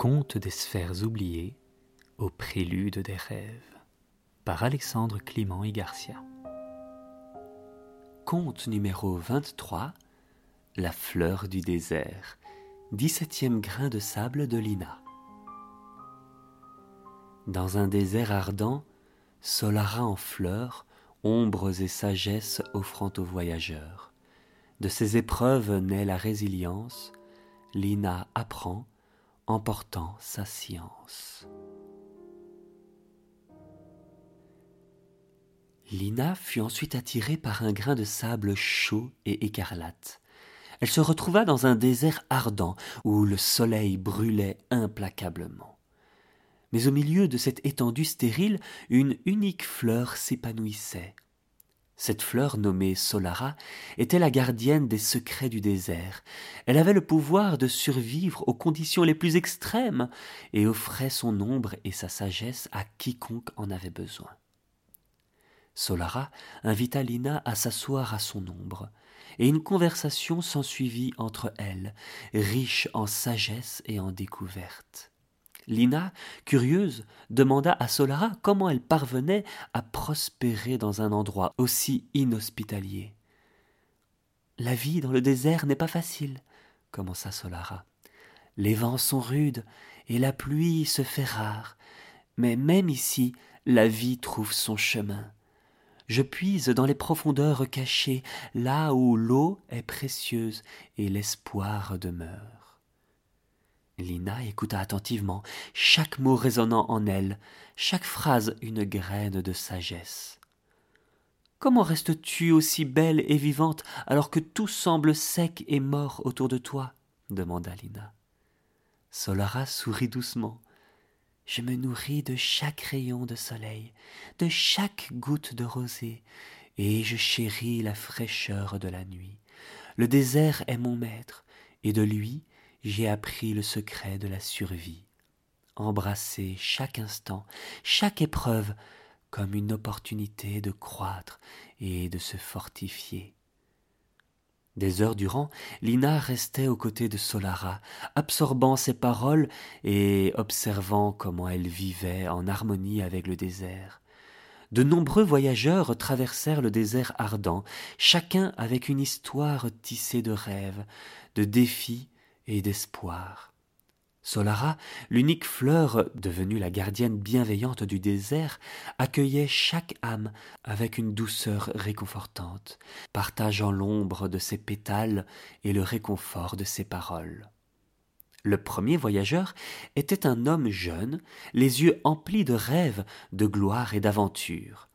Conte des sphères oubliées au prélude des rêves par Alexandre Clément et Garcia. Conte numéro 23 La fleur du désert, 17e grain de sable de Lina. Dans un désert ardent, Solara en fleurs, ombres et sagesse offrant aux voyageurs. De ces épreuves naît la résilience, Lina apprend emportant sa science. Lina fut ensuite attirée par un grain de sable chaud et écarlate. Elle se retrouva dans un désert ardent où le soleil brûlait implacablement. Mais au milieu de cette étendue stérile, une unique fleur s'épanouissait, cette fleur nommée Solara était la gardienne des secrets du désert. Elle avait le pouvoir de survivre aux conditions les plus extrêmes et offrait son ombre et sa sagesse à quiconque en avait besoin. Solara invita Lina à s'asseoir à son ombre, et une conversation s'ensuivit entre elles, riche en sagesse et en découvertes. Lina, curieuse, demanda à Solara comment elle parvenait à prospérer dans un endroit aussi inhospitalier. La vie dans le désert n'est pas facile, commença Solara. Les vents sont rudes et la pluie se fait rare, mais même ici, la vie trouve son chemin. Je puise dans les profondeurs cachées, là où l'eau est précieuse et l'espoir demeure. Lina écouta attentivement, chaque mot résonnant en elle, chaque phrase une graine de sagesse. Comment restes-tu aussi belle et vivante alors que tout semble sec et mort autour de toi? demanda Lina. Solara sourit doucement. Je me nourris de chaque rayon de soleil, de chaque goutte de rosée, et je chéris la fraîcheur de la nuit. Le désert est mon maître, et de lui j'ai appris le secret de la survie, embrasser chaque instant, chaque épreuve comme une opportunité de croître et de se fortifier. Des heures durant, Lina restait aux côtés de Solara, absorbant ses paroles et observant comment elle vivait en harmonie avec le désert. De nombreux voyageurs traversèrent le désert ardent, chacun avec une histoire tissée de rêves, de défis d'espoir. Solara, l'unique fleur devenue la gardienne bienveillante du désert, accueillait chaque âme avec une douceur réconfortante, partageant l'ombre de ses pétales et le réconfort de ses paroles. Le premier voyageur était un homme jeune, les yeux emplis de rêves, de gloire et d'aventure.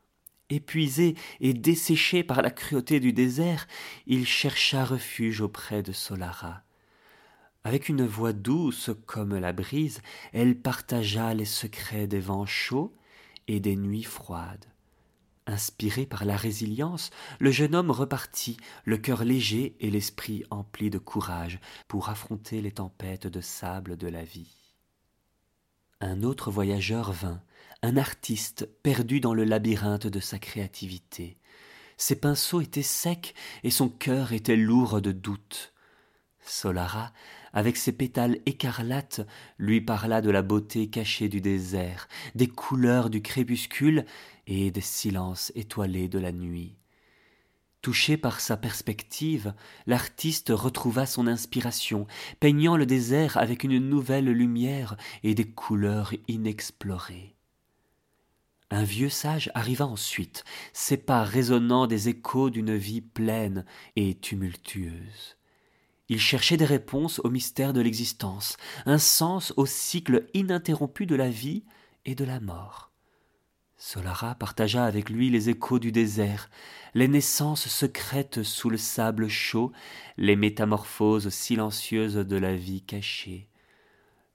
Épuisé et desséché par la cruauté du désert, il chercha refuge auprès de Solara. Avec une voix douce comme la brise, elle partagea les secrets des vents chauds et des nuits froides. Inspiré par la résilience, le jeune homme repartit, le cœur léger et l'esprit empli de courage, pour affronter les tempêtes de sable de la vie. Un autre voyageur vint, un artiste perdu dans le labyrinthe de sa créativité. Ses pinceaux étaient secs et son cœur était lourd de doutes. Solara, avec ses pétales écarlates, lui parla de la beauté cachée du désert, des couleurs du crépuscule et des silences étoilés de la nuit. Touché par sa perspective, l'artiste retrouva son inspiration, peignant le désert avec une nouvelle lumière et des couleurs inexplorées. Un vieux sage arriva ensuite, ses pas résonnant des échos d'une vie pleine et tumultueuse. Il cherchait des réponses au mystère de l'existence, un sens au cycle ininterrompu de la vie et de la mort. Solara partagea avec lui les échos du désert, les naissances secrètes sous le sable chaud, les métamorphoses silencieuses de la vie cachée.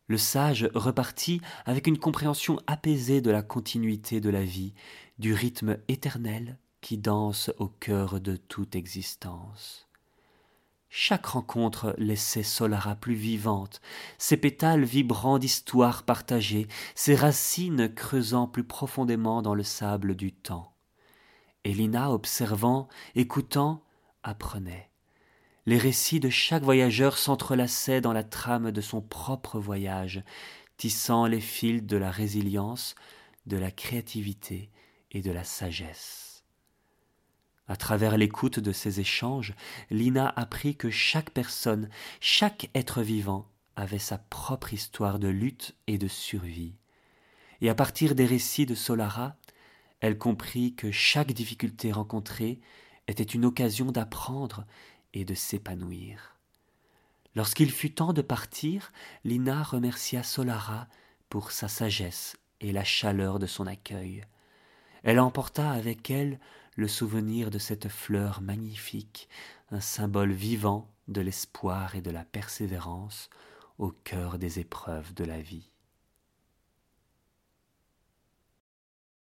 Le sage repartit avec une compréhension apaisée de la continuité de la vie, du rythme éternel qui danse au cœur de toute existence. Chaque rencontre laissait Solara plus vivante, ses pétales vibrant d'histoires partagées, ses racines creusant plus profondément dans le sable du temps. Elina, observant, écoutant, apprenait. Les récits de chaque voyageur s'entrelaçaient dans la trame de son propre voyage, tissant les fils de la résilience, de la créativité et de la sagesse. À travers l'écoute de ces échanges, Lina apprit que chaque personne, chaque être vivant avait sa propre histoire de lutte et de survie. Et à partir des récits de Solara, elle comprit que chaque difficulté rencontrée était une occasion d'apprendre et de s'épanouir. Lorsqu'il fut temps de partir, Lina remercia Solara pour sa sagesse et la chaleur de son accueil. Elle emporta avec elle le souvenir de cette fleur magnifique, un symbole vivant de l'espoir et de la persévérance au cœur des épreuves de la vie.